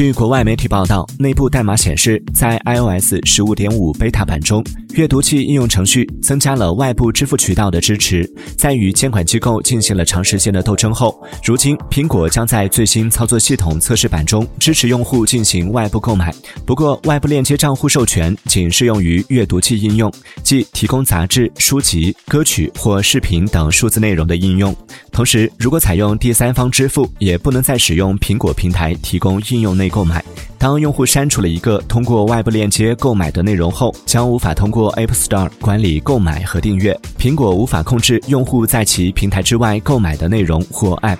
据国外媒体报道，内部代码显示，在 iOS 十五点五 beta 版中，阅读器应用程序增加了外部支付渠道的支持。在与监管机构进行了长时间的斗争后，如今苹果将在最新操作系统测试版中支持用户进行外部购买。不过，外部链接账户授权仅适用于阅读器应用，即提供杂志、书籍、歌曲或视频等数字内容的应用。同时，如果采用第三方支付，也不能再使用苹果平台提供应用内购买。当用户删除了一个通过外部链接购买的内容后，将无法通过 App Store 管理购买和订阅。苹果无法控制用户在其平台之外购买的内容或 App。